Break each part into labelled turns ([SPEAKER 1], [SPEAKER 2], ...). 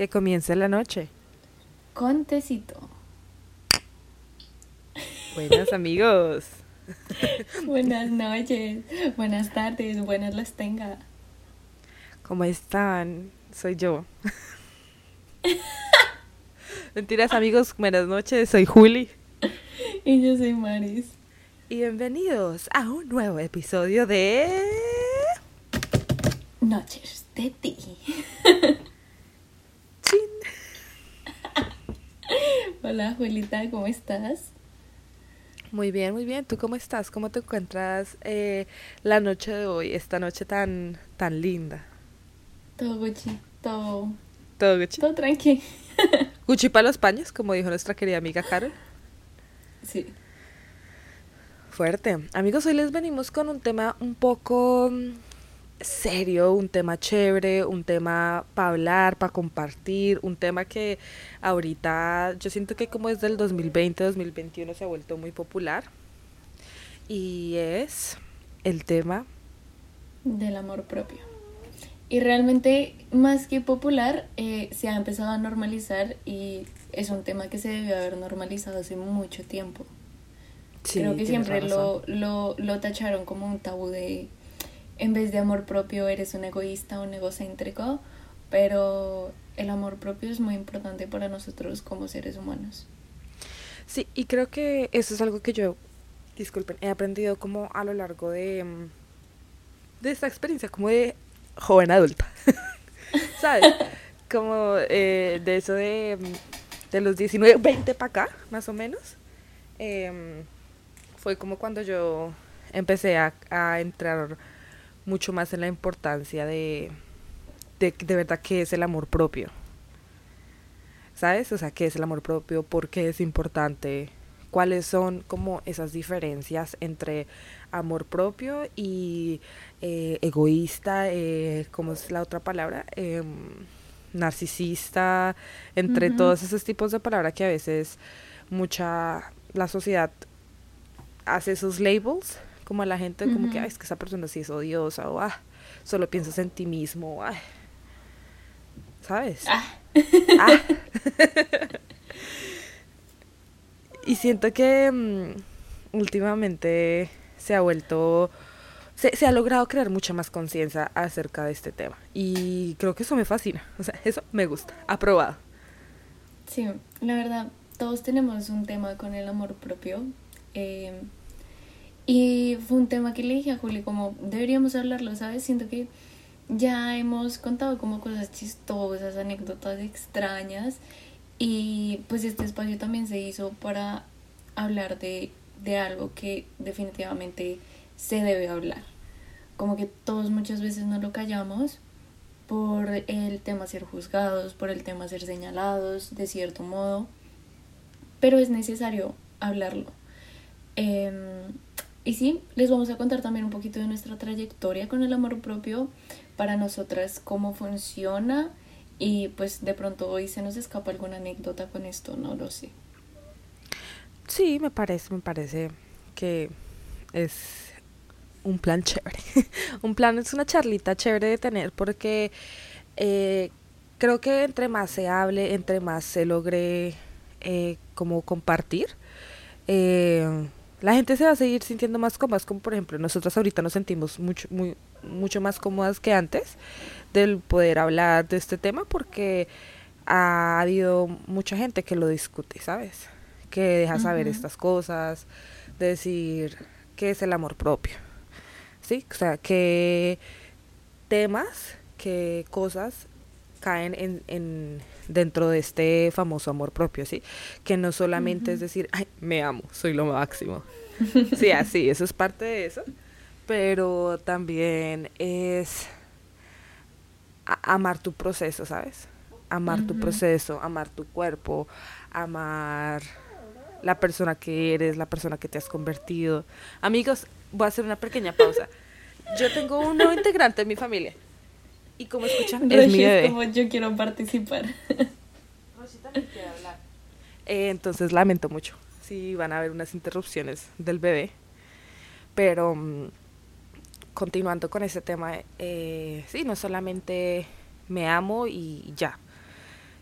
[SPEAKER 1] Que comience la noche.
[SPEAKER 2] Contecito.
[SPEAKER 1] Buenas amigos.
[SPEAKER 2] Buenas noches, buenas tardes, buenas las tenga.
[SPEAKER 1] ¿Cómo están? Soy yo. Mentiras amigos, buenas noches, soy Juli.
[SPEAKER 2] Y yo soy Maris.
[SPEAKER 1] Y bienvenidos a un nuevo episodio de...
[SPEAKER 2] Noches de ti. Hola Julita, ¿cómo estás?
[SPEAKER 1] Muy bien, muy bien. ¿Tú cómo estás? ¿Cómo te encuentras eh, la noche de hoy, esta noche tan, tan linda?
[SPEAKER 2] Todo Gucci, todo,
[SPEAKER 1] ¿Todo Gucci?
[SPEAKER 2] todo tranqui.
[SPEAKER 1] Gucci para los paños, como dijo nuestra querida amiga Carol.
[SPEAKER 2] Sí.
[SPEAKER 1] Fuerte. Amigos, hoy les venimos con un tema un poco mm, serio, un tema chévere, un tema para hablar, para compartir, un tema que ahorita yo siento que como desde el 2020, 2021 se ha vuelto muy popular. Y es el tema
[SPEAKER 2] Del amor propio. Y realmente, más que popular, eh, se ha empezado a normalizar y es un tema que se debió haber normalizado hace mucho tiempo.
[SPEAKER 1] Sí,
[SPEAKER 2] Creo que siempre lo, lo, lo tacharon como un tabú de, en vez de amor propio, eres un egoísta, un egocéntrico, pero el amor propio es muy importante para nosotros como seres humanos.
[SPEAKER 1] Sí, y creo que eso es algo que yo, disculpen, he aprendido como a lo largo de, mm, de esta experiencia, como de joven adulta, ¿sabes? Como eh, de eso de, mm, de los 19, 20 para acá, más o menos. Em, fue como cuando yo empecé a, a entrar mucho más en la importancia de, de, de verdad que es el amor propio. ¿Sabes? O sea, ¿qué es el amor propio? ¿Por qué es importante? ¿Cuáles son como esas diferencias entre amor propio y eh, egoísta? Eh, ¿Cómo es la otra palabra? Em, narcisista, entre todos esos tipos de palabras que a veces mucha la sociedad hace esos labels como a la gente como que. "Ay, es que esa persona sí es odiosa o ah, solo piensas en ti mismo o, "Ay", ¿sabes?
[SPEAKER 2] Ah,
[SPEAKER 1] Ah. y siento que mm, últimamente se ha vuelto, se, se ha logrado crear mucha más conciencia acerca de este tema. Y creo que eso me fascina. O sea, eso me gusta. Aprobado.
[SPEAKER 2] sí, la verdad, todos tenemos un tema con el amor propio. eh, y fue un tema que le dije a Juli, como deberíamos hablarlo, ¿sabes? Siento que ya hemos contado como cosas chistosas, anécdotas extrañas. Y pues este espacio también se hizo para hablar de, de algo que definitivamente se debe hablar. Como que todos muchas veces no lo callamos por el tema ser juzgados, por el tema ser señalados de cierto modo, pero es necesario hablarlo. Em, y sí, les vamos a contar también un poquito de nuestra trayectoria con el amor propio, para nosotras cómo funciona y pues de pronto hoy se nos escapa alguna anécdota con esto, no lo sé.
[SPEAKER 1] Sí, me parece, me parece que es un plan chévere. un plan es una charlita chévere de tener porque eh, creo que entre más se hable, entre más se logre eh, como compartir, eh, la gente se va a seguir sintiendo más cómodas, como por ejemplo nosotras ahorita nos sentimos mucho, muy, mucho más cómodas que antes del poder hablar de este tema porque ha habido mucha gente que lo discute, ¿sabes? Que deja saber estas cosas, de decir qué es el amor propio, ¿sí? O sea, qué temas, qué cosas caen en, en dentro de este famoso amor propio, ¿sí? Que no solamente es decir, ay, me amo, soy lo máximo. Sí, así, eso es parte de eso, pero también es amar tu proceso, ¿sabes? Amar tu proceso, amar tu cuerpo, amar la persona que eres, la persona que te has convertido. Amigos, voy a hacer una pequeña pausa. Yo tengo un nuevo integrante en mi familia. Y como escuchan, es mi
[SPEAKER 2] es
[SPEAKER 1] bebé.
[SPEAKER 2] como yo quiero participar.
[SPEAKER 1] Eh, entonces lamento mucho si van a haber unas interrupciones del bebé. Pero mm, continuando con ese tema, eh, sí, no solamente me amo y ya.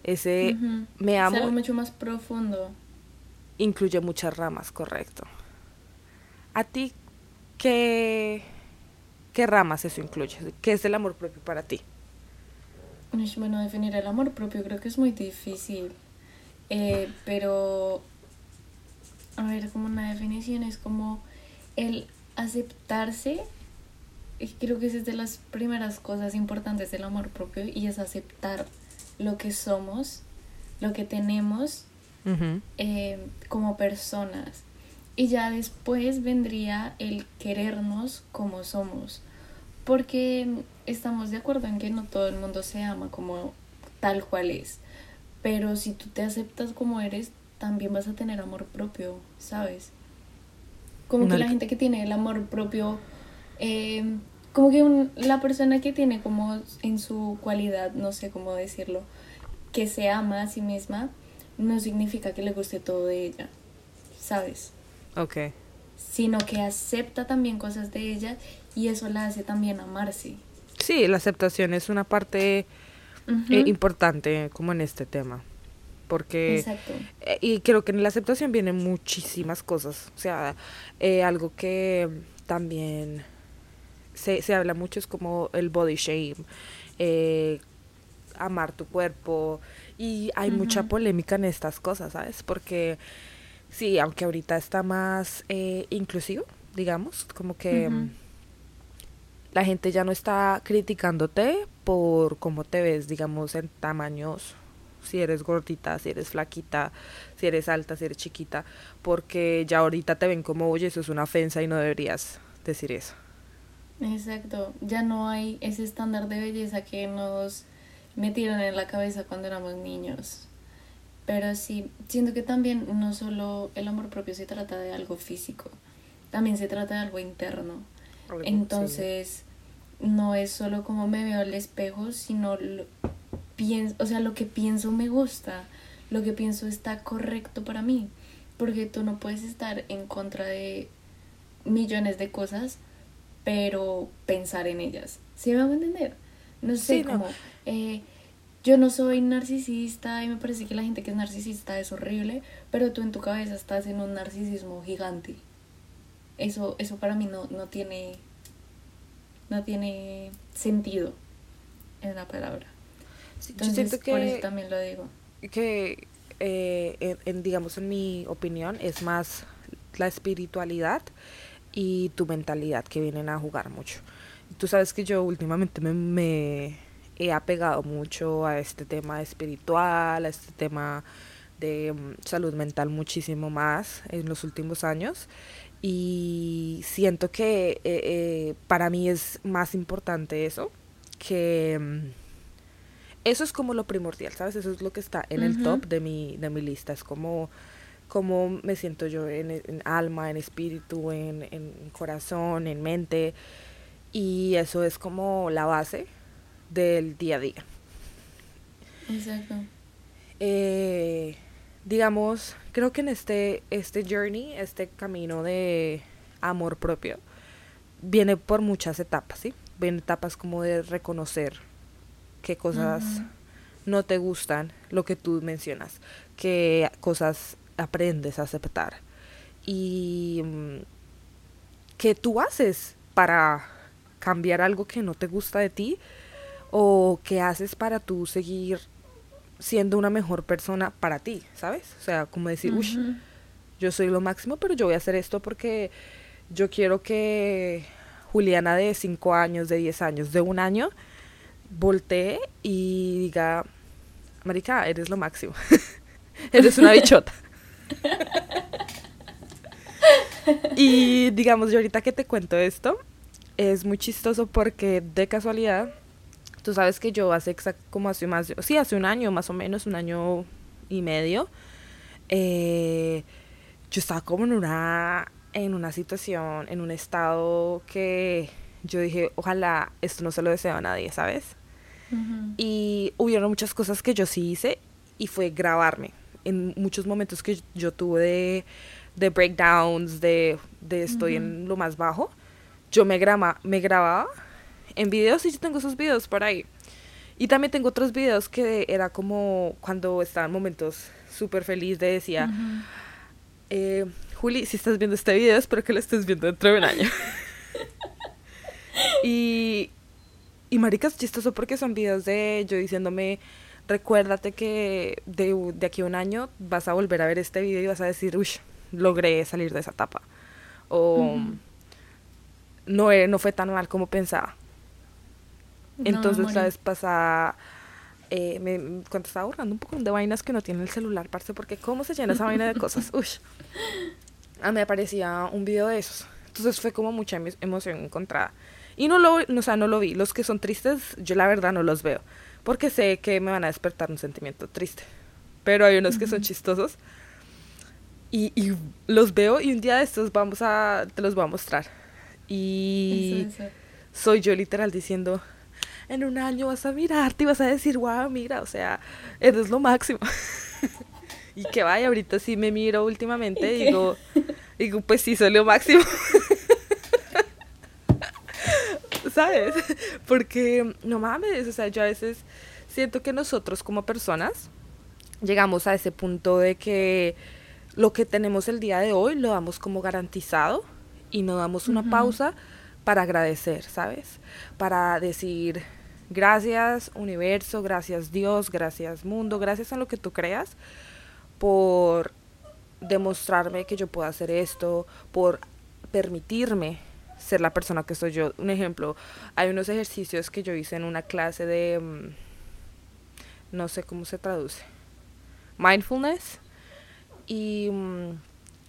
[SPEAKER 1] Ese me amo.
[SPEAKER 2] Es algo mucho más profundo.
[SPEAKER 1] Incluye muchas ramas, correcto. ¿A ti qué, qué ramas eso incluye? ¿Qué es el amor propio para ti?
[SPEAKER 2] Bueno, definir el amor propio creo que es muy difícil. Eh, pero, a ver, como una definición es como el aceptarse. Creo que esa es de las primeras cosas importantes del amor propio y es aceptar lo que somos, lo que tenemos eh, como personas. Y ya después vendría el querernos como somos. Porque estamos de acuerdo en que no todo el mundo se ama como tal cual es. Pero si tú te aceptas como eres, también vas a tener amor propio, ¿sabes? Como que la gente que tiene el amor propio, eh, como que la persona que tiene como en su cualidad, no sé cómo decirlo, que se ama a sí misma, no significa que le guste todo de ella, ¿sabes?
[SPEAKER 1] Ok.
[SPEAKER 2] Sino que acepta también cosas de ella y eso la hace también amarse.
[SPEAKER 1] Sí, la aceptación es una parte eh, importante como en este tema. Porque, Exacto. Eh, y creo que en la aceptación vienen muchísimas cosas. O sea, eh, algo que también se, se habla mucho es como el body shame, amar tu cuerpo. Y hay mucha polémica en estas cosas, ¿sabes? Porque sí, aunque ahorita está más inclusivo, digamos, como que la gente ya no está criticándote por cómo te ves, digamos, en tamaños, si eres gordita, si eres flaquita, si eres alta, si eres chiquita, porque ya ahorita te ven como, oye, eso es una ofensa y no deberías decir eso.
[SPEAKER 2] Exacto, ya no hay ese estándar de belleza que nos metieron en la cabeza cuando éramos niños. Pero sí, siento que también no solo el amor propio se trata de algo físico, también se trata de algo interno entonces, no es solo como me veo al espejo, sino lo, pienso, o sea, lo que pienso me gusta, lo que pienso está correcto para mí, porque tú no puedes estar en contra de millones de cosas, pero pensar en ellas. ¿Sí me a entender? No sé, como eh, yo no soy narcisista y me parece que la gente que es narcisista es horrible, pero tú en tu cabeza estás en un narcisismo gigante eso, eso para mí no, no tiene no tiene sentido en la palabra. Entonces, que, por eso también lo digo.
[SPEAKER 1] Que, eh, en, digamos, en mi opinión, es más la espiritualidad y tu mentalidad que vienen a jugar mucho. Tú sabes que yo últimamente me, me he apegado mucho a este tema espiritual, a este tema de mm, salud mental muchísimo más en los últimos años y siento que eh, eh, para mí es más importante eso que mm, eso es como lo primordial sabes eso es lo que está en el top de mi de mi lista. Es como como me siento yo en, alma en espíritu en, en, corazón en mente y eso es como la base del día a día.
[SPEAKER 2] Exacto.
[SPEAKER 1] Eh, digamos, creo que en este, este journey, este camino de amor propio, viene por muchas etapas, ¿sí? Vienen etapas como de reconocer qué cosas no te gustan, lo que tú mencionas, qué cosas aprendes a aceptar y mm, qué tú haces para cambiar algo que no te gusta de ti o qué haces para tú seguir siendo una mejor persona para ti, ¿sabes? O sea, como decir, uy, yo soy lo máximo, pero yo voy a hacer esto porque yo quiero que Juliana de 5 años, de 10 años, de un año, voltee y diga, Marica, eres lo máximo. eres una bichota. y digamos, yo ahorita que te cuento esto, es muy chistoso porque de casualidad Tú sabes que yo hace como hace más, sí, hace un año más o menos, un año y medio, eh, yo estaba como en una, en una situación, en un estado que yo dije, ojalá esto no se lo deseo a nadie, ¿sabes? Y hubieron muchas cosas que yo sí hice y fue grabarme. En muchos momentos que yo tuve de, de breakdowns, de, de estoy en lo más bajo, yo me, grama, me grababa en videos y yo tengo esos videos por ahí. Y también tengo otros videos que era como cuando estaba en momentos súper feliz de decía, eh, Juli, si estás viendo este video, espero que lo estés viendo dentro de un año. y, y maricas chistoso porque son videos de yo diciéndome, recuérdate que de, de, aquí a un año vas a volver a ver este video y vas a decir, uy, logré salir de esa etapa. O no, eh, no fue tan mal como pensaba. Entonces la vez pasada, eh, me, cuando estaba borrando un poco de vainas que no tiene el celular, parce, porque cómo se llena esa vaina de cosas. Uy. A mí me aparecía un video de esos. Entonces fue como mucha emoción encontrada. Y no lo, o sea, no lo vi. Los que son tristes, yo la verdad no los veo. Porque sé que me van a despertar un sentimiento triste. Pero hay unos que son chistosos. Y, y, los veo y un día de estos vamos a, te los voy a mostrar. Y soy yo literal diciendo, en un año vas a mirarte y vas a decir, wow, mira, o sea, eres lo máximo. y que vaya, ahorita sí me miro últimamente y digo, digo, pues sí, soy lo máximo. ¿Sabes? Porque, no mames, o sea, yo a veces siento que nosotros como personas llegamos a ese punto de que lo que tenemos el día de hoy lo damos como garantizado y no damos una pausa para agradecer, ¿sabes? Para decir gracias universo, gracias Dios, gracias mundo, gracias a lo que tú creas por demostrarme que yo puedo hacer esto, por permitirme ser la persona que soy yo. Un ejemplo, hay unos ejercicios que yo hice en una clase de, mm, no sé cómo se traduce, mindfulness. Y mm,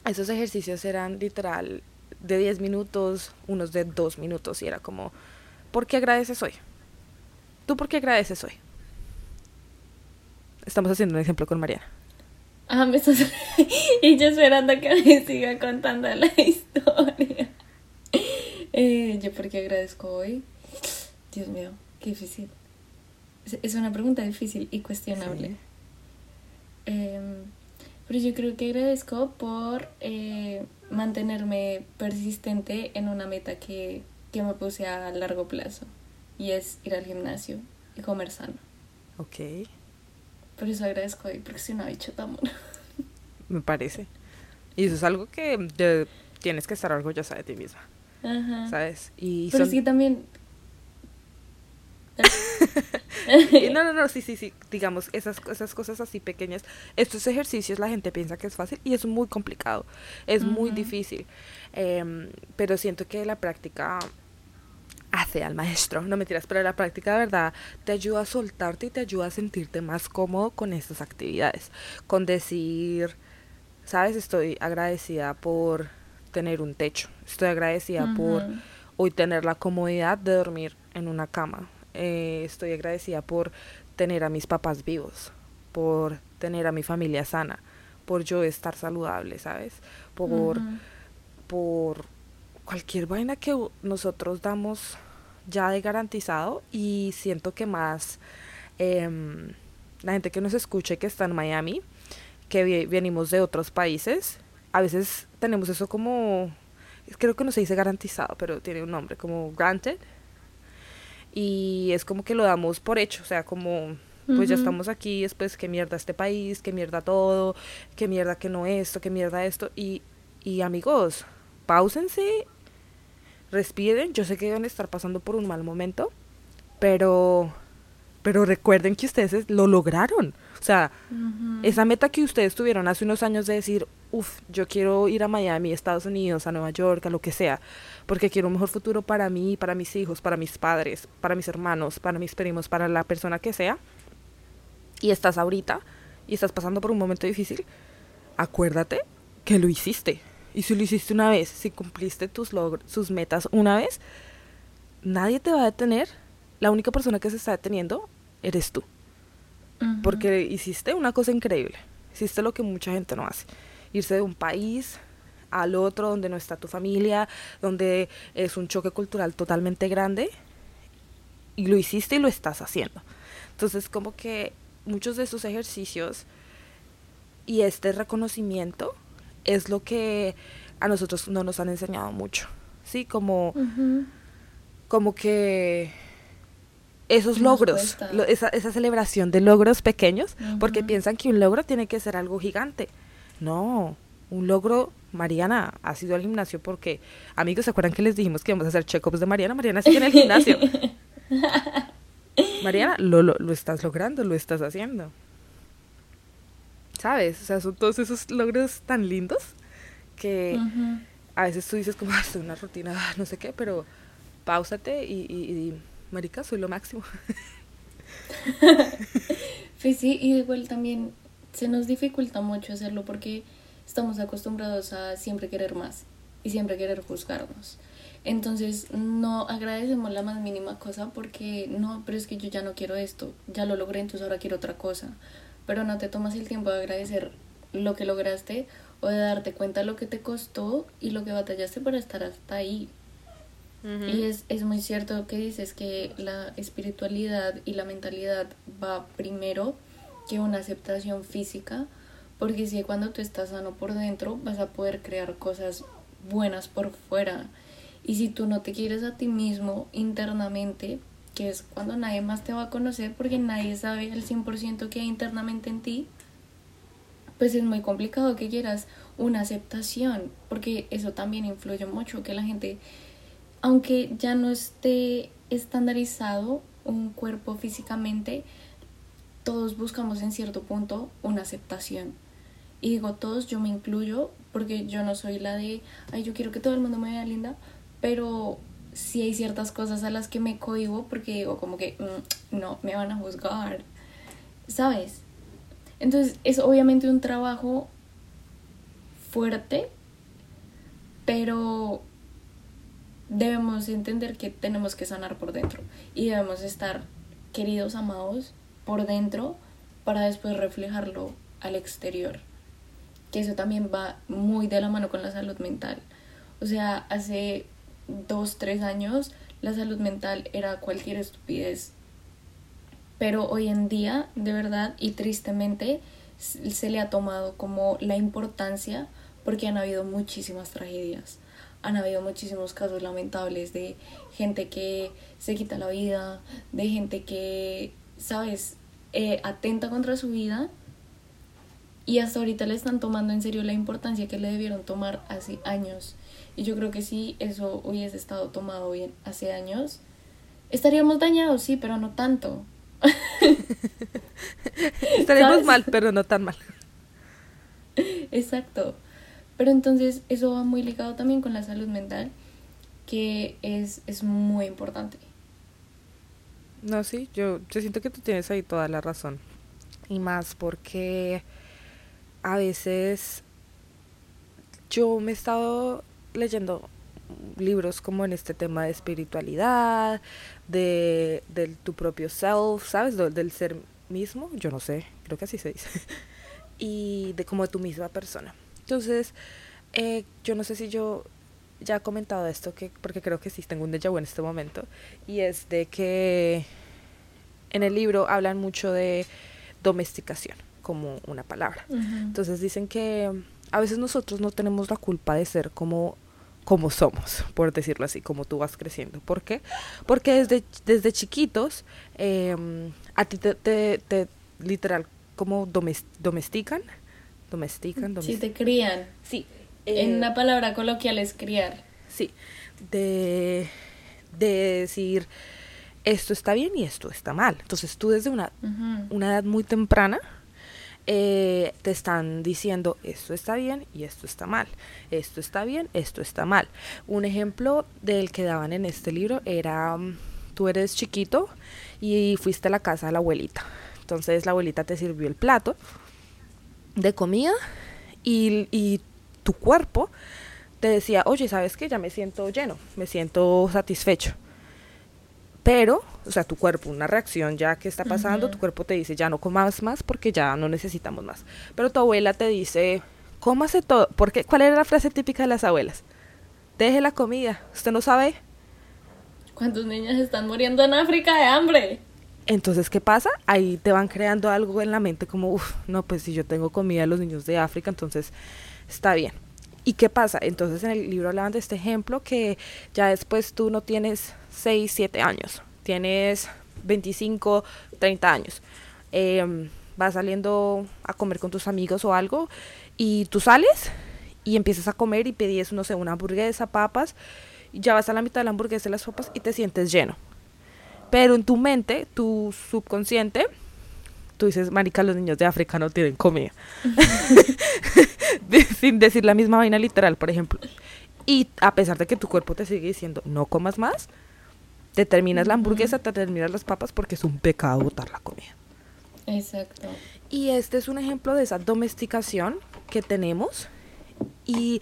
[SPEAKER 1] esos ejercicios eran literal de 10 minutos, unos de 2 minutos. Y era como, ¿por qué agradeces hoy? ¿Tú por qué agradeces hoy? Estamos haciendo un ejemplo con Mariana.
[SPEAKER 2] Ah, me estás... y yo esperando que me siga contando la historia. Eh, ¿Yo por qué agradezco hoy? Dios mío, qué difícil. Es una pregunta difícil y cuestionable. Em, pero yo creo que agradezco por eh, mantenerme persistente en una meta que, que me puse a largo plazo. Y es ir al gimnasio y comer sano.
[SPEAKER 1] Ok.
[SPEAKER 2] Por eso agradezco hoy, porque si no ha hecho tan
[SPEAKER 1] Me parece. Y eso es algo que tienes que estar orgullosa de ti misma. Ajá. ¿Sabes?
[SPEAKER 2] Y Pero sí también
[SPEAKER 1] no, no, no, sí, sí, sí, digamos, esas, esas cosas así pequeñas, estos ejercicios la gente piensa que es fácil y es muy complicado, es muy difícil, em, pero siento que la práctica hace al maestro, no me tiras, pero la práctica de verdad te ayuda a soltarte y te ayuda a sentirte más cómodo con estas actividades, con decir, sabes, estoy agradecida por tener un techo, estoy agradecida por hoy tener la comodidad de dormir en una cama, eh, estoy agradecida por tener a mis papás vivos, por tener a mi familia sana, por yo estar saludable, ¿sabes? Por, por cualquier vaina que nosotros damos ya de garantizado y siento que más em, la gente que nos escuche que está en Miami, que venimos de otros países, a veces tenemos eso como, creo que no se dice garantizado, pero tiene un nombre, como granted, y es como que lo damos por hecho, o sea, como pues ya estamos aquí, después qué mierda este país, qué mierda todo, qué mierda que no esto, qué mierda esto. Y, y amigos, pausense, respiren, yo sé que deben estar pasando por un mal momento, pero pero recuerden que ustedes lo lograron. O sea, esa meta que ustedes tuvieron hace unos años de decir, uff, yo quiero ir a Miami, Estados Unidos, a Nueva York, a lo que sea, porque quiero un mejor futuro para mí, para mis hijos, para mis padres, para mis hermanos, para mis primos, para la persona que sea, y estás ahorita y estás pasando por un momento difícil, acuérdate que lo hiciste. Y si lo hiciste una vez, si cumpliste tus sus metas una vez, nadie te va a detener. La única persona que se está deteniendo eres tú. Porque hiciste una cosa increíble. Hiciste lo que mucha gente no hace irse de un país al otro donde no está tu familia, donde es un choque cultural totalmente grande y lo hiciste y lo estás haciendo. Entonces como que muchos de esos ejercicios y este reconocimiento es lo que a nosotros no nos han enseñado mucho, ¿sí? Como, como que esos logros,
[SPEAKER 2] cuesta.
[SPEAKER 1] lo- esa, esa celebración de logros pequeños, porque piensan que un logro tiene que ser algo gigante. No, un logro, Mariana ha sido al gimnasio porque, amigos, ¿se acuerdan que les dijimos que íbamos a hacer check-ups de Mariana? Mariana sigue en el gimnasio. Mariana, lo, lo, lo estás logrando, lo estás haciendo. ¿Sabes? O sea, son todos esos logros tan lindos que a veces tú dices como, "Ah, estoy en una rutina, no sé qué, pero pausate y, y, marica, soy lo máximo.
[SPEAKER 2] Pues sí, y igual también se nos dificulta mucho hacerlo porque estamos acostumbrados a siempre querer más y siempre querer juzgarnos. Entonces no agradecemos la más mínima cosa porque no, pero es que yo ya no quiero esto, ya lo logré, entonces ahora quiero otra cosa. Pero no te tomas el tiempo de agradecer lo que lograste o de darte cuenta lo que te costó y lo que batallaste para estar hasta ahí. Y es, es muy cierto que dices que la espiritualidad y la mentalidad va primero que una aceptación física, porque si cuando tú estás sano por dentro vas a poder crear cosas buenas por fuera. Y si tú no te quieres a ti mismo internamente, que es cuando nadie más te va a conocer, porque nadie sabe al 100% que hay internamente en ti, pues es muy complicado que quieras una aceptación, porque eso también influye mucho, que la gente, aunque ya no esté estandarizado un cuerpo físicamente, todos buscamos en cierto punto una aceptación. Y digo todos, yo me incluyo, porque yo no soy la de, ay, yo quiero que todo el mundo me vea linda, pero sí hay ciertas cosas a las que me cohibo porque digo como que, "Mm, no, me van a juzgar, ¿sabes? Entonces es obviamente un trabajo fuerte, pero debemos entender que tenemos que sanar por dentro y debemos estar queridos, amados por dentro para después reflejarlo al exterior. Que eso también va muy de la mano con la salud mental. O sea, hace dos, tres años la salud mental era cualquier estupidez. Pero hoy en día, de verdad y tristemente, se le ha tomado como la importancia porque han habido muchísimas tragedias. Han habido muchísimos casos lamentables de gente que se quita la vida, de gente que, ¿sabes?, Eh, atenta contra su vida y hasta ahorita le están tomando en serio la importancia que le debieron tomar hace años. Y yo creo que si eso hubiese estado tomado bien hace años, estaríamos dañados, sí, pero no tanto.
[SPEAKER 1] Estaremos
[SPEAKER 2] ¿Sabes?
[SPEAKER 1] mal, pero no tan mal.
[SPEAKER 2] Exacto. Pero entonces eso va muy ligado también con la salud mental, que es, es muy importante.
[SPEAKER 1] No, sí, yo, yo siento que tú tienes ahí toda la razón. Y más porque a veces yo me he estado leyendo libros como en este tema de espiritualidad, de, del tu propio self, ¿sabes? Del, del ser mismo, yo no sé, creo que así se dice. y de como de tu misma persona. Entonces, eh, yo no sé si yo ya he comentado esto, que, porque creo que sí tengo un déjà vu en este momento, y es de que en el libro hablan mucho de domesticación como una palabra. Entonces dicen que a veces nosotros no tenemos la culpa de ser como como somos, por decirlo así, como tú vas creciendo. ¿Por qué? Porque desde, desde chiquitos eh, a ti te, te, te literal como domes- domestican, domestican, domestican.
[SPEAKER 2] te crían.
[SPEAKER 1] Sí.
[SPEAKER 2] En
[SPEAKER 1] eh,
[SPEAKER 2] una palabra coloquial es criar.
[SPEAKER 1] Sí, de, de decir esto está bien y esto está mal. Entonces tú desde una, una edad muy temprana eh, te están diciendo esto está bien y esto está mal. Esto está bien, esto está mal. Un ejemplo del que daban en este libro era mm, tú eres chiquito y fuiste a la casa de la abuelita. Entonces la abuelita te sirvió el plato de comida y, y tu cuerpo te decía, oye, ¿sabes qué? Ya me siento lleno, me siento satisfecho. Pero, o sea, tu cuerpo, una reacción ya que está pasando, tu cuerpo te dice, ya no comas más porque ya no necesitamos más. Pero tu abuela te dice, cómase todo. Porque, ¿Cuál era la frase típica de las abuelas? Deje la comida. ¿Usted no sabe?
[SPEAKER 2] ¿Cuántos niños están muriendo en África de hambre?
[SPEAKER 1] Entonces, ¿qué pasa? Ahí te van creando algo en la mente como, uff, no, pues si yo tengo comida a los niños de África, entonces está bien. ¿Y qué pasa? Entonces en el libro hablaban de este ejemplo que ya después tú no tienes 6, 7 años, tienes 25, 30 años. Em, vas saliendo a comer con tus amigos o algo y tú sales y empiezas a comer y pides, no sé, una hamburguesa, papas, ya vas a la mitad de la hamburguesa y las papas y te sientes lleno. Pero en tu mente, tu subconsciente, tú dices, marica, los niños de África no tienen comida. Sin decir la misma vaina literal, por ejemplo. Y a pesar de que tu cuerpo te sigue diciendo, no comas más, te terminas la hamburguesa, te terminas las papas porque es un pecado botar la comida.
[SPEAKER 2] Exacto.
[SPEAKER 1] Y este es un ejemplo de esa domesticación que tenemos. Y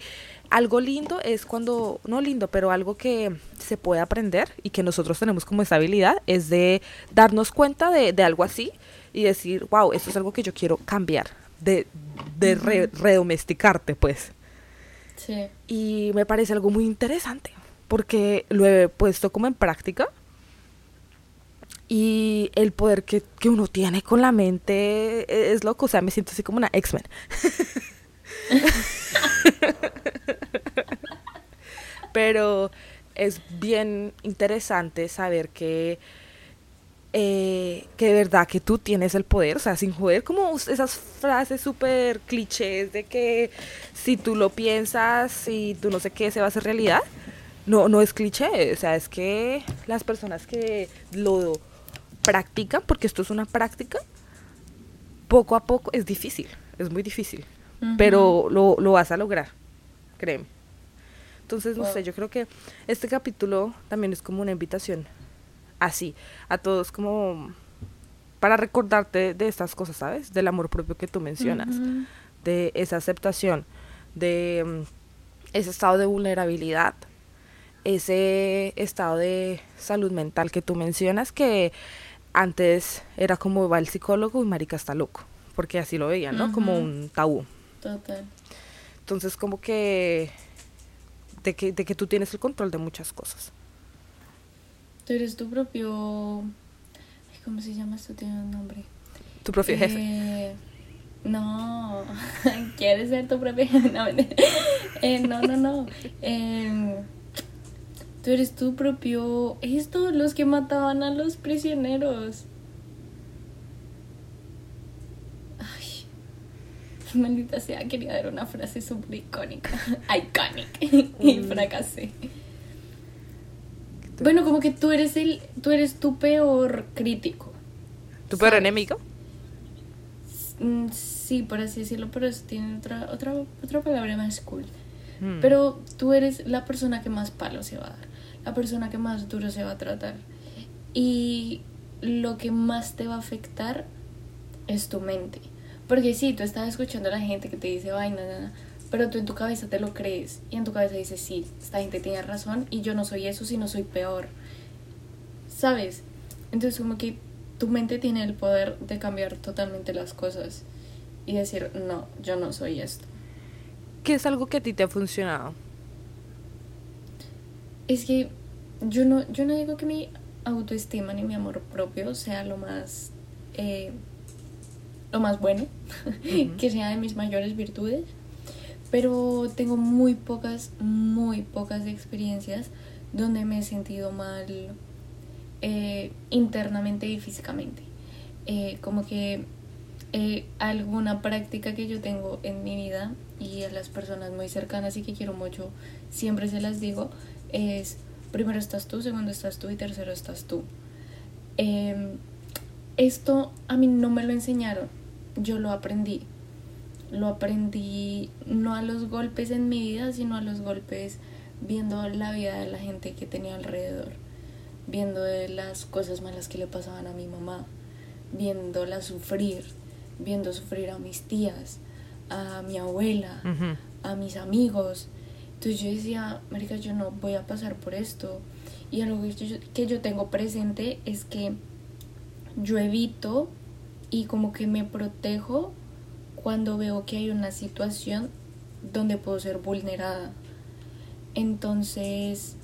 [SPEAKER 1] algo lindo es cuando, no lindo, pero algo que se puede aprender y que nosotros tenemos como esa habilidad, es de darnos cuenta de, de algo así y decir, wow, esto es algo que yo quiero cambiar, de, de redomesticarte, pues.
[SPEAKER 2] Sí.
[SPEAKER 1] Y me parece algo muy interesante, porque lo he puesto como en práctica. Y el poder que, que uno tiene con la mente es loco, o sea, me siento así como una X-Men. Pero es bien interesante saber que, eh, que de verdad que tú tienes el poder, o sea, sin joder, como esas frases súper clichés de que si tú lo piensas y tú no sé qué, se va a hacer realidad. No, no es cliché, o sea, es que las personas que lo practican, porque esto es una práctica, poco a poco es difícil, es muy difícil, pero lo, lo vas a lograr, créeme. Entonces, no sé, yo creo que este capítulo también es como una invitación así, a todos como para recordarte de estas cosas, ¿sabes? Del amor propio que tú mencionas, de esa aceptación, de mm, ese estado de vulnerabilidad, ese estado de salud mental que tú mencionas que antes era como va el psicólogo y marica está loco, porque así lo veían, ¿no? Como un tabú.
[SPEAKER 2] Total.
[SPEAKER 1] Entonces como que de que, de que tú tienes el control de muchas cosas.
[SPEAKER 2] Tú eres tu propio... ¿Cómo se llama esto? Tiene un nombre.
[SPEAKER 1] Tu propio
[SPEAKER 2] eh,
[SPEAKER 1] jefe.
[SPEAKER 2] No, quieres ser tu propio jefe. No, eh, no, no. no. Eh, tú eres tu propio... Esto, los que mataban a los prisioneros. Maldita sea, quería dar una frase súper icónica. Iconic. y fracasé. Bueno, como que tú eres el. Tú eres tu peor crítico.
[SPEAKER 1] ¿Tu peor enemigo?
[SPEAKER 2] Mm, sí, por así decirlo, pero eso tiene otra, otra, otra palabra más cool. Hmm. Pero tú eres la persona que más palo se va a dar. La persona que más duro se va a tratar. Y lo que más te va a afectar es tu mente. Porque sí, tú estás escuchando a la gente que te dice vaina, pero tú en tu cabeza te lo crees y en tu cabeza dices, sí, esta gente tiene razón y yo no soy eso, sino soy peor. ¿Sabes? Entonces como que tu mente tiene el poder de cambiar totalmente las cosas y decir, no, yo no soy esto.
[SPEAKER 1] ¿Qué es algo que a ti te ha funcionado?
[SPEAKER 2] Es que yo no, yo no digo que mi autoestima ni mi amor propio sea lo más eh, lo más bueno, que sea de mis mayores virtudes, pero tengo muy pocas, muy pocas experiencias donde me he sentido mal eh, internamente y físicamente. Eh, como que eh, alguna práctica que yo tengo en mi vida y a las personas muy cercanas y que quiero mucho, siempre se las digo, es primero estás tú, segundo estás tú y tercero estás tú. Em, esto a mí no me lo enseñaron yo lo aprendí. Lo aprendí no a los golpes en mi vida, sino a los golpes viendo la vida de la gente que tenía alrededor, viendo las cosas malas que le pasaban a mi mamá, viéndola sufrir, viendo sufrir a mis tías, a mi abuela, a mis amigos. Entonces yo decía, Marica, yo no voy a pasar por esto. Y algo que yo, que yo tengo presente es que yo evito y como que me protejo cuando veo que hay una situación donde puedo ser vulnerada. Entonces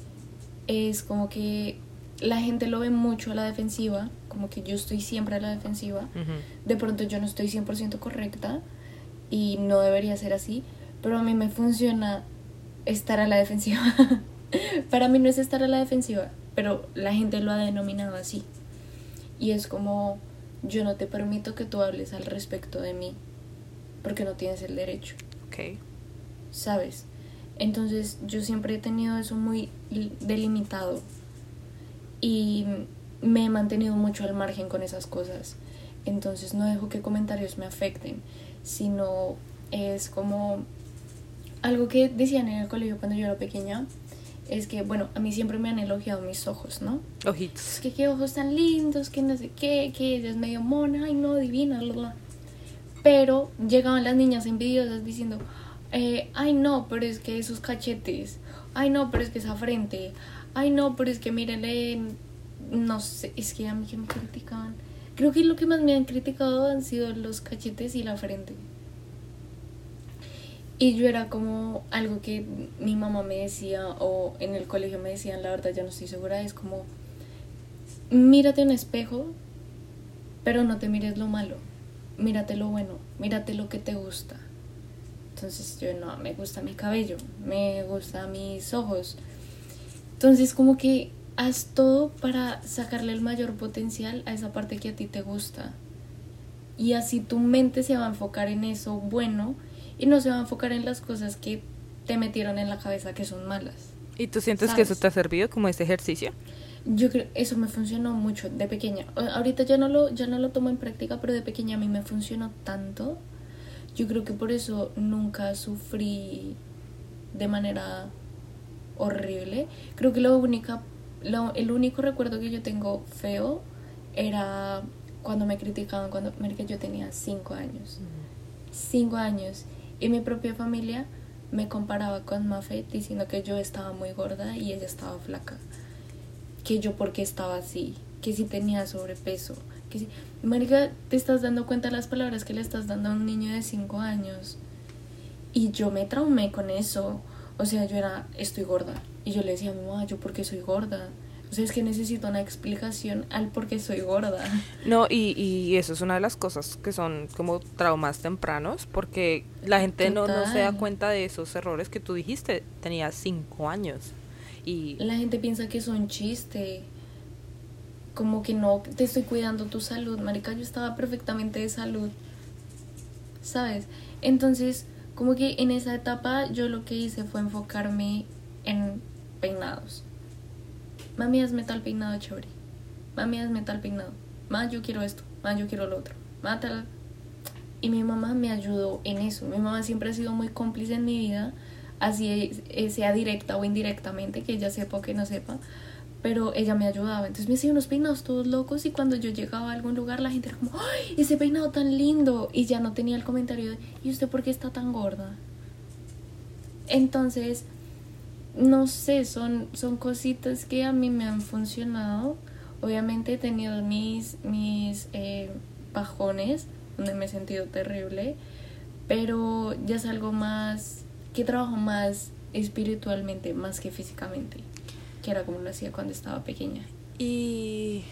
[SPEAKER 2] es como que la gente lo ve mucho a la defensiva, como que yo estoy siempre a la defensiva. De pronto yo no estoy 100% correcta y no debería ser así, pero a mí me funciona estar a la defensiva. Para mí no es estar a la defensiva, pero la gente lo ha denominado así. y es como yo no te permito que tú hables al respecto de mí porque no tienes el derecho.
[SPEAKER 1] Ok.
[SPEAKER 2] ¿Sabes? Entonces yo siempre he tenido eso muy delimitado y me he mantenido mucho al margen con esas cosas. Entonces no dejo que comentarios me afecten, sino es como algo que decían en el colegio cuando yo era pequeña, es que, bueno, a mí siempre me han elogiado mis ojos, ¿no?
[SPEAKER 1] Ojitos.
[SPEAKER 2] Es que qué ojos tan lindos, que no sé qué, que ella es medio mona, ay no, divina, bla, bla. Pero llegaban las niñas envidiosas diciendo, eh, ay no, pero es que esos cachetes, ay no, pero es que esa frente, ay no, pero es que mírenle, no sé, es que a mí que me criticaban. Creo que lo que más me han criticado han sido los cachetes y la frente. Y yo era como algo que mi mamá me decía o en el colegio me decían, la verdad ya no estoy segura, es como, mírate en espejo, pero no te mires lo malo, mírate lo bueno, mírate lo que te gusta. Entonces yo no, me gusta mi cabello, me gusta mis ojos. Entonces como que haz todo para sacarle el mayor potencial a esa parte que a ti te gusta. Y así tu mente se va a enfocar en eso bueno y no se va a enfocar en las cosas que te metieron en la cabeza que son malas.
[SPEAKER 1] ¿Y tú sientes que eso te ha servido como ese ejercicio?
[SPEAKER 2] Yo creo eso me funcionó mucho de pequeña. Ahorita ya no lo ya no lo tomo en práctica, pero de pequeña a mí me funcionó tanto. Yo creo que por eso nunca sufrí de manera horrible. Creo que lo única lo, el único recuerdo que yo tengo feo era cuando me criticaban cuando yo tenía cinco años. Cinco años y mi propia familia me comparaba con Mafe diciendo que yo estaba muy gorda y ella estaba flaca. Que yo porque estaba así, que si tenía sobrepeso, que si... Marica, te estás dando cuenta de las palabras que le estás dando a un niño de 5 años. Y yo me traumé con eso. O sea, yo era, estoy gorda. Y yo le decía a mi mamá, yo porque soy gorda es que necesito una explicación al por qué soy gorda.
[SPEAKER 1] No, y, y eso es una de las cosas que son como traumas tempranos, porque la gente no, no se da cuenta de esos errores que tú dijiste, tenía cinco años.
[SPEAKER 2] La gente piensa que es un chiste. Como que no, te estoy cuidando tu salud, marica, yo estaba perfectamente de salud. ¿Sabes? Entonces, como que en esa etapa yo lo que hice fue enfocarme en peinados Mami, hazme tal peinado chévere. Mami, hazme tal peinado. Mamá, yo quiero esto. Mamá, yo quiero lo otro. Mamá, tal. Y mi mamá me ayudó en eso. Mi mamá siempre ha sido muy cómplice en mi vida, así eh, sea directa o indirectamente, que ella sepa o que no sepa. Pero ella me ayudaba. Entonces me hacía unos peinados todos locos y cuando yo llegaba a algún lugar la gente era como, ¡ay! Ese peinado tan lindo. Y ya no tenía el comentario de, ¿y usted por qué está tan gorda? Entonces, no sé, son, son cositas que a mí me han funcionado. Obviamente he tenido mis, mis eh, bajones, donde me he sentido terrible, pero ya es algo más, que trabajo más espiritualmente, más que físicamente, que era como lo hacía cuando estaba pequeña.
[SPEAKER 1] ¿Y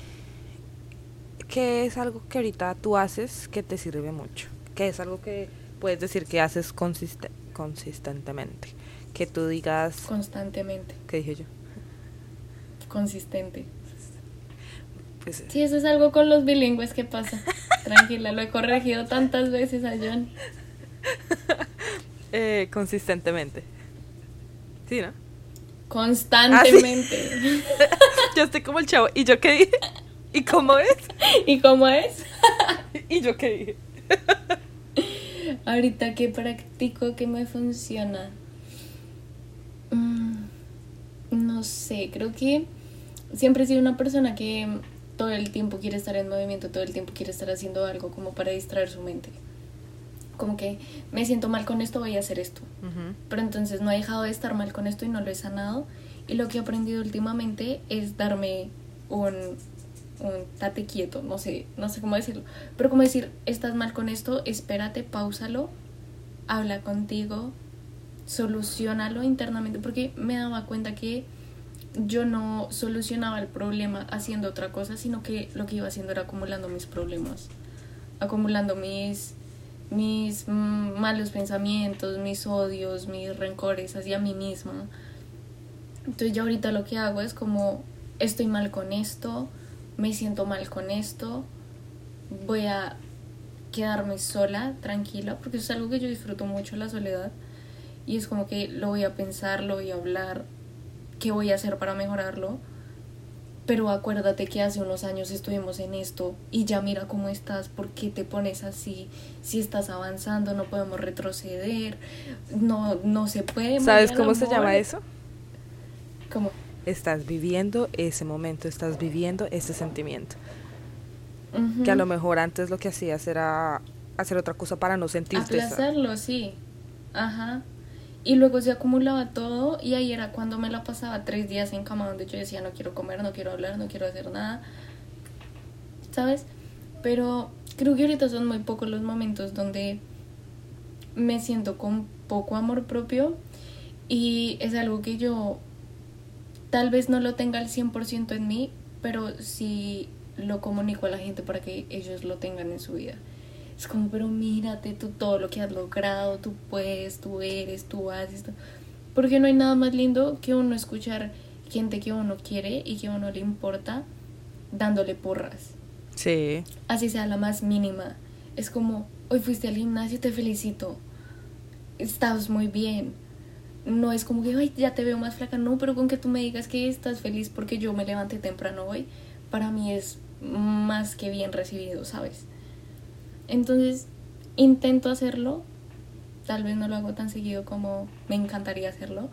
[SPEAKER 1] qué es algo que ahorita tú haces que te sirve mucho? ¿Qué es algo que puedes decir que haces consistentemente? que tú digas...
[SPEAKER 2] Constantemente.
[SPEAKER 1] ¿Qué dije yo?
[SPEAKER 2] Consistente. Pues, sí, eso es algo con los bilingües que pasa. Tranquila, lo he corregido tantas veces a John.
[SPEAKER 1] Eh, consistentemente. Sí, ¿no?
[SPEAKER 2] Constantemente.
[SPEAKER 1] Ah, yo estoy como el chavo. ¿Y yo qué dije? ¿Y cómo es?
[SPEAKER 2] ¿Y cómo es?
[SPEAKER 1] ¿Y yo qué dije?
[SPEAKER 2] Ahorita que practico que me funciona. Mm, no sé, creo que siempre he sido una persona que todo el tiempo quiere estar en movimiento, todo el tiempo quiere estar haciendo algo como para distraer su mente. Como que me siento mal con esto, voy a hacer esto. Pero entonces no he dejado de estar mal con esto y no lo he sanado. Y lo que he aprendido últimamente es darme un, un tate quieto, no sé, no sé cómo decirlo. Pero como decir, estás mal con esto, espérate, pausalo, habla contigo, solucionarlo internamente, porque me daba cuenta que yo no solucionaba el problema haciendo otra cosa, sino que lo que iba haciendo era acumulando mis problemas, acumulando mis, mis malos pensamientos, mis odios, mis rencores hacia mí misma. Entonces yo ahorita lo que hago es como estoy mal con esto, me siento mal con esto, voy a quedarme sola, tranquila, porque es algo que yo disfruto mucho, la soledad. Y es como que lo voy a pensar, lo voy a hablar, qué voy a hacer para mejorarlo. Pero acuérdate que hace unos años estuvimos en esto y ya mira cómo estás, por qué te pones así, si estás avanzando, no podemos retroceder, no, no se puede.
[SPEAKER 1] ¿Sabes cómo se llama eso?
[SPEAKER 2] ¿Cómo?
[SPEAKER 1] Estás viviendo ese momento, estás viviendo ese sentimiento. Que a lo mejor antes lo que hacías era hacer otra cosa para no sentirte.
[SPEAKER 2] Aplazarlo, sí. Ajá. Y luego se acumulaba todo y ahí era cuando me la pasaba tres días en cama donde yo decía no quiero comer, no quiero hablar, no quiero hacer nada. ¿Sabes? Pero creo que ahorita son muy pocos los momentos donde me siento con poco amor propio y es algo que yo tal vez no lo tenga al 100% en mí, pero sí lo comunico a la gente para que ellos lo tengan en su vida. Es como, pero mírate tú todo lo que has logrado, tú puedes, tú eres, tú haces. Porque no hay nada más lindo que uno escuchar gente que uno quiere y que uno le importa dándole porras.
[SPEAKER 1] Sí.
[SPEAKER 2] Así sea la más mínima. Es como, hoy fuiste al gimnasio, te felicito. Estás muy bien. No es como que, ay, ya te veo más flaca. No, pero con que tú me digas que estás feliz porque yo me levanté temprano hoy, para mí es más que bien recibido, ¿sabes? Entonces, intento hacerlo. Tal vez no lo hago tan seguido como me encantaría hacerlo,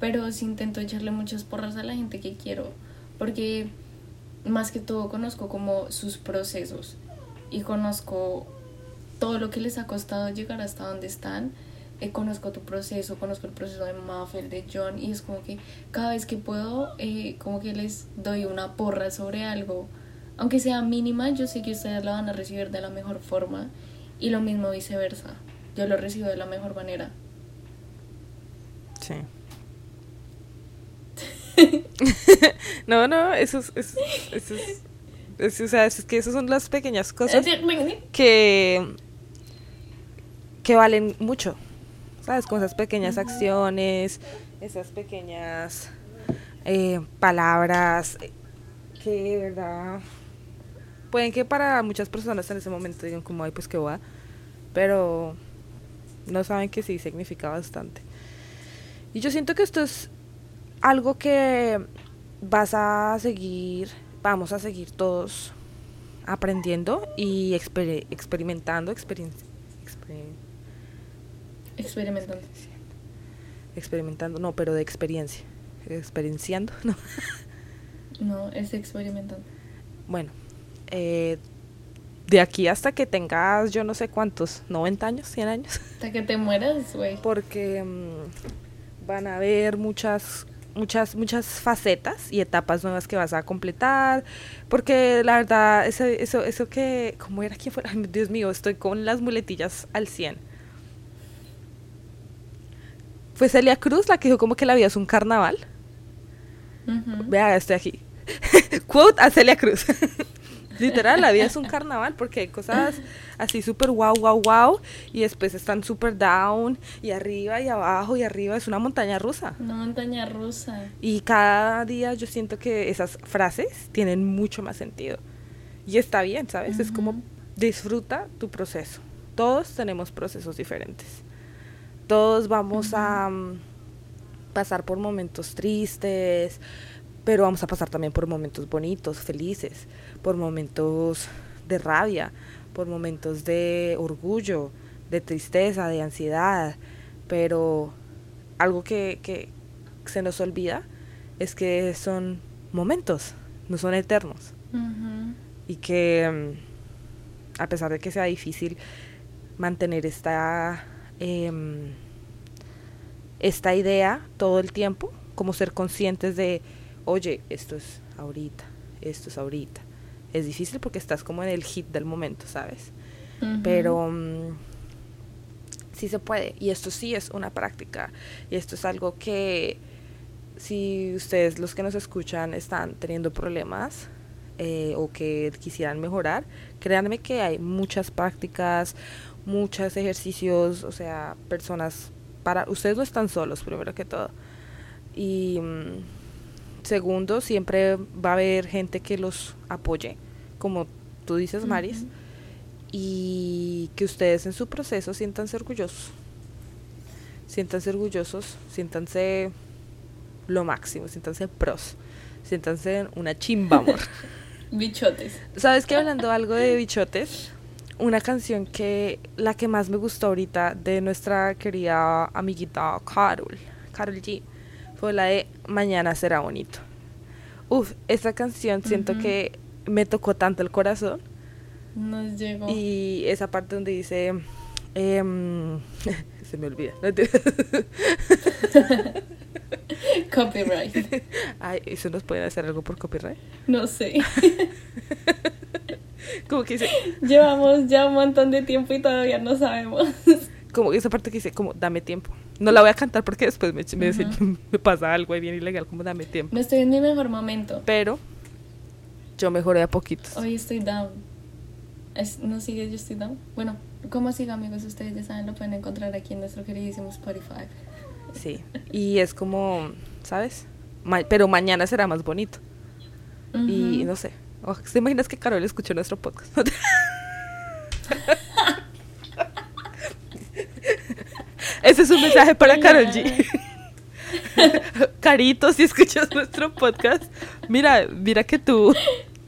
[SPEAKER 2] pero sí intento echarle muchas porras a la gente que quiero, porque más que todo conozco como sus procesos y conozco todo lo que les ha costado llegar hasta donde están. Eh, conozco tu proceso, conozco el proceso de Muffel, de John, y es como que cada vez que puedo, eh, como que les doy una porra sobre algo aunque sea mínima, yo sé que ustedes la van a recibir de la mejor forma y lo mismo viceversa. Yo lo recibo de la mejor manera.
[SPEAKER 1] Sí. no, no, eso es, eso, es, o sea, es que esas son las pequeñas cosas que, que valen mucho, ¿sabes? Con esas pequeñas acciones, esas pequeñas eh, palabras que, de verdad, pueden que para muchas personas en ese momento digan como, ay, pues que va, pero no saben que sí significa bastante. Y yo siento que esto es algo que vas a seguir, vamos a seguir todos aprendiendo y experimentando,
[SPEAKER 2] experimentando.
[SPEAKER 1] Experimentando, no, pero de experiencia. Experienciando, no.
[SPEAKER 2] No, es experimentando.
[SPEAKER 1] Bueno, eh, de aquí hasta que tengas yo no sé cuántos, 90 años, 100 años.
[SPEAKER 2] Hasta que te mueras, güey.
[SPEAKER 1] Porque mm, van a haber muchas muchas muchas facetas y etapas nuevas que vas a completar. Porque la verdad eso eso eso que como era quien fuera Dios mío estoy con las muletillas al 100 fue Celia Cruz la que dijo como que la vida es un carnaval. Vea estoy aquí. Quote a Celia Cruz Literal, la vida es un carnaval porque hay cosas así súper wow, wow, wow y después están súper down y arriba y abajo y arriba es una montaña rusa.
[SPEAKER 2] Una montaña rusa.
[SPEAKER 1] Y cada día yo siento que esas frases tienen mucho más sentido. Y está bien, ¿sabes? Es como disfruta tu proceso. Todos tenemos procesos diferentes. Todos vamos a mm, pasar por momentos tristes, pero vamos a pasar también por momentos bonitos, felices, por momentos de rabia, por momentos de orgullo, de tristeza, de ansiedad, pero algo que, que se nos olvida es que son momentos, no son eternos. Y que mm, a pesar de que sea difícil mantener esta, em, esta idea todo el tiempo, como ser conscientes de oye, esto es ahorita, esto es ahorita. Es difícil porque estás como en el hit del momento, ¿sabes? Pero mm, sí se puede. Y esto sí es una práctica. Y esto es algo que si ustedes, los que nos escuchan, están teniendo problemas eh, o que quisieran mejorar, créanme que hay muchas prácticas, muchos ejercicios, o sea, personas para... Ustedes no están solos, primero que todo. Y... Segundo, siempre va a haber gente que los apoye, como tú dices, Maris, y que ustedes en su proceso siéntanse orgullosos. Siéntanse orgullosos, siéntanse lo máximo, siéntanse pros, siéntanse una chimba, amor.
[SPEAKER 2] bichotes.
[SPEAKER 1] ¿Sabes que hablando algo de bichotes? Una canción que la que más me gustó ahorita de nuestra querida amiguita Carol, Carol G, fue la de Mañana será bonito. Uf, esta canción siento que me tocó tanto el corazón.
[SPEAKER 2] Nos llegó.
[SPEAKER 1] Y esa parte donde dice em, se me olvida.
[SPEAKER 2] copyright.
[SPEAKER 1] Ay, ¿eso nos pueden hacer algo por copyright?
[SPEAKER 2] No sé.
[SPEAKER 1] como que dice.
[SPEAKER 2] Llevamos ya un montón de tiempo y todavía no sabemos.
[SPEAKER 1] Como esa parte que dice, como, dame tiempo. No la voy a cantar porque después me, me, me pasa algo ahí bien ilegal, como dame tiempo.
[SPEAKER 2] No estoy en mi mejor momento.
[SPEAKER 1] Pero yo mejoré a poquitos.
[SPEAKER 2] Hoy estoy down. ¿No sigue yo estoy down? Bueno, ¿cómo sigue amigos? Ustedes ya saben, lo pueden encontrar aquí en nuestro queridísimo Spotify.
[SPEAKER 1] Sí, y es como, ¿sabes? pero mañana será más bonito. Y no sé. Oh, ¿Te imaginas que Carol escuchó nuestro podcast? Ese es un mensaje para Carol G. Carito, si escuchas nuestro podcast, mira, mira que tu,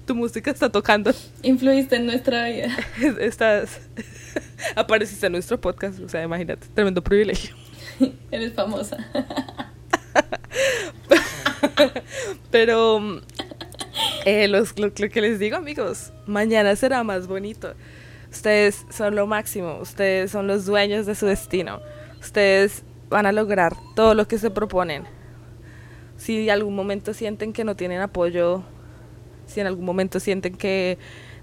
[SPEAKER 1] tu música está tocando.
[SPEAKER 2] Influiste en nuestra vida.
[SPEAKER 1] Estás, apareciste en nuestro podcast, o sea, imagínate, tremendo privilegio.
[SPEAKER 2] Eres famosa.
[SPEAKER 1] Pero eh, los, lo, que les digo, amigos, mañana será más bonito. Ustedes son lo máximo, ustedes son los dueños de su destino. Ustedes van a lograr todo lo que se proponen. Si en algún momento sienten que no tienen apoyo, si en algún momento sienten que,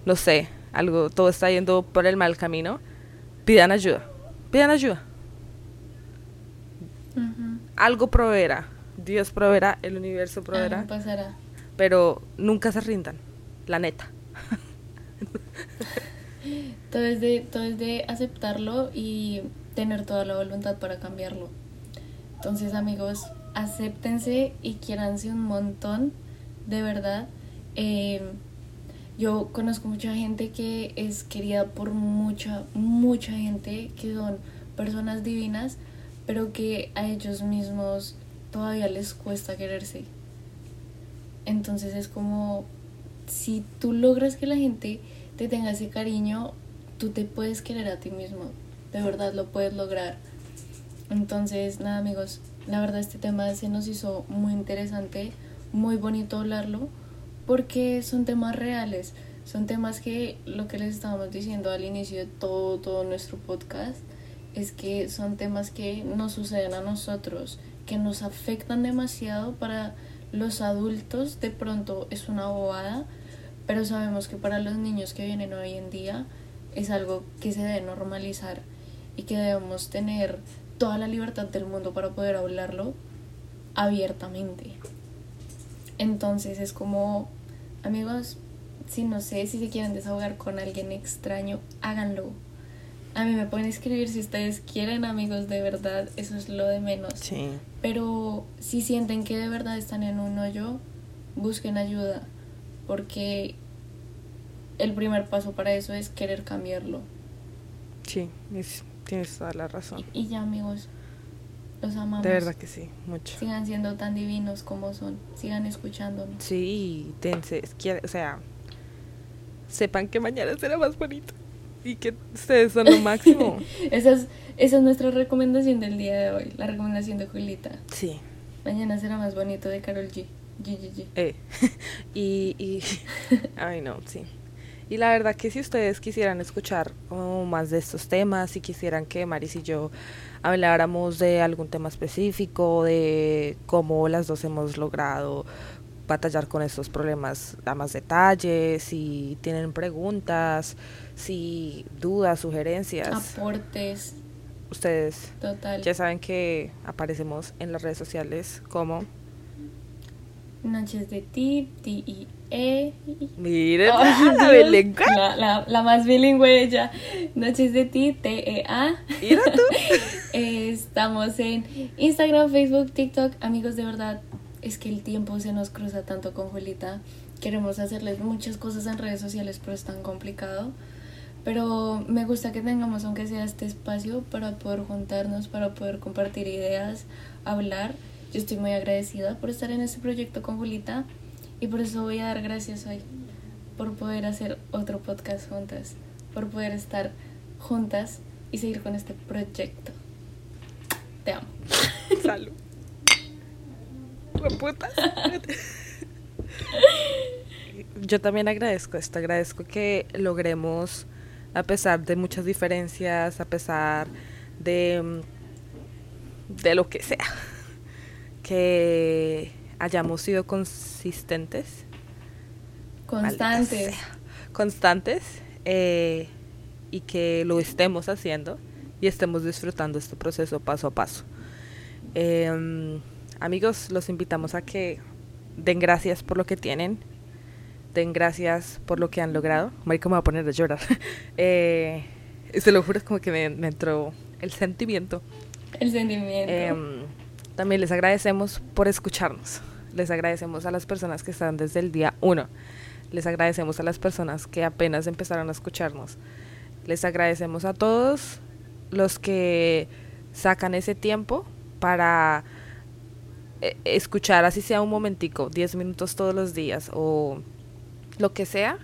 [SPEAKER 1] no sé, algo, todo está yendo por el mal camino, pidan ayuda. Pidan ayuda algo proveerá. Dios proveerá, el universo proveerá.
[SPEAKER 2] pasará.
[SPEAKER 1] Pero nunca se rindan, la neta.
[SPEAKER 2] todo, es de, todo es de aceptarlo y tener toda la voluntad para cambiarlo. Entonces, amigos, acéptense y quiéranse un montón, de verdad. Em, yo conozco mucha gente que es querida por mucha, mucha gente, que son personas divinas, pero que a ellos mismos todavía les cuesta quererse. Entonces es como, si tú logras que la gente te tenga ese cariño, tú te puedes querer a ti mismo, de verdad lo puedes lograr. Entonces, nada amigos, la verdad este tema se nos hizo muy interesante, muy bonito hablarlo, porque son temas reales, son temas que lo que les estábamos diciendo al inicio de todo, todo nuestro podcast, es que son temas que nos suceden a nosotros, que nos afectan demasiado para los adultos, de pronto es una bobada, pero sabemos que para los niños que vienen hoy en día es algo que se debe normalizar y que debemos tener toda la libertad del mundo para poder hablarlo abiertamente. Entonces es como, amigos, si no sé, si se quieren desahogar con alguien extraño, háganlo a mí me pueden escribir si ustedes quieren, amigos, de verdad, eso es lo de menos.
[SPEAKER 1] Sí.
[SPEAKER 2] Pero si sienten que de verdad están en un hoyo, busquen ayuda, porque el primer paso para eso es querer cambiarlo.
[SPEAKER 1] Sí, tienes toda la razón.
[SPEAKER 2] Y, ya, amigos, los amamos.
[SPEAKER 1] De verdad que sí, mucho.
[SPEAKER 2] Sigan siendo tan divinos como son, sigan escuchándonos.
[SPEAKER 1] Sí, tense, o sea, sepan que mañana será más bonito y que ustedes son lo máximo.
[SPEAKER 2] esa, es, esa es nuestra recomendación del día de hoy, la recomendación de Julita.
[SPEAKER 1] Sí.
[SPEAKER 2] Mañana será más bonito de Carol G. G, G, G.
[SPEAKER 1] Eh. y, y, ay no, sí. Y la verdad que si ustedes quisieran escuchar más de estos temas, si quisieran que Maris y yo habláramos de algún tema específico, de cómo las dos hemos logrado batallar con estos problemas a más detalle, si tienen preguntas, si dudas, sugerencias,
[SPEAKER 2] aportes.
[SPEAKER 1] Ustedes
[SPEAKER 2] Total.
[SPEAKER 1] ya saben que aparecemos en las redes sociales como
[SPEAKER 2] Noches de Ti, T I E.
[SPEAKER 1] Miren la,
[SPEAKER 2] la, la, más bilingüe ella. Noches de Ti, T E A.
[SPEAKER 1] Mira tú.
[SPEAKER 2] Estamos en Instagram, Facebook, TikTok, amigos de verdad es que el tiempo se nos cruza tanto con Julita. Queremos hacerles muchas cosas en redes sociales, pero es tan complicado. Pero me gusta que tengamos, aunque sea este espacio, para poder juntarnos, para poder compartir ideas, hablar. Yo estoy muy agradecida por estar en este proyecto con Julita y por eso voy a dar gracias hoy, por poder hacer otro podcast juntas, por poder estar juntas y seguir con este proyecto. Te amo.
[SPEAKER 1] Salud. putas. Yo también agradezco esto, agradezco que logremos, a pesar de muchas diferencias, a pesar de, de lo que sea, que hayamos sido consistentes.
[SPEAKER 2] Constantes.
[SPEAKER 1] Constantes eh, y que lo estemos haciendo y estemos disfrutando este proceso paso a paso. Em, amigos, los invitamos a que den gracias por lo que tienen, den gracias por lo que han logrado. Marico me va a poner a llorar. eh, se lo juro, es como que me, entró el sentimiento.
[SPEAKER 2] El sentimiento.
[SPEAKER 1] Em, también les agradecemos por escucharnos. Les agradecemos a las personas que están desde el día uno. Les agradecemos a las personas que apenas empezaron a escucharnos. Les agradecemos a todos los que sacan ese tiempo para eh, escuchar, así sea un momentico, 10 minutos todos los días o lo que sea,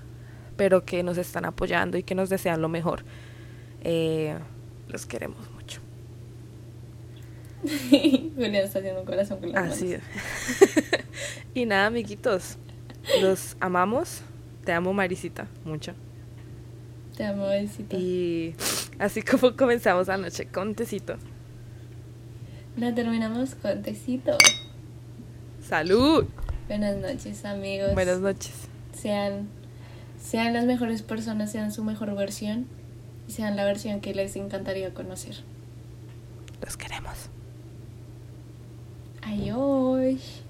[SPEAKER 1] pero que nos están apoyando y que nos desean lo mejor. Eh, los queremos.
[SPEAKER 2] Julián está haciendo un corazón con las Así
[SPEAKER 1] y nada, amiguitos, los amamos. Te amo, Marisita, mucho.
[SPEAKER 2] Te amo, Marisita.
[SPEAKER 1] Y así como comenzamos anoche con tecito.
[SPEAKER 2] La terminamos con tecito.
[SPEAKER 1] ¡Salud!
[SPEAKER 2] Buenas noches, amigos.
[SPEAKER 1] Buenas noches.
[SPEAKER 2] Sean, sean las mejores personas, sean su mejor versión y sean la versión que les encantaría conocer.
[SPEAKER 1] Los queremos. Adiós.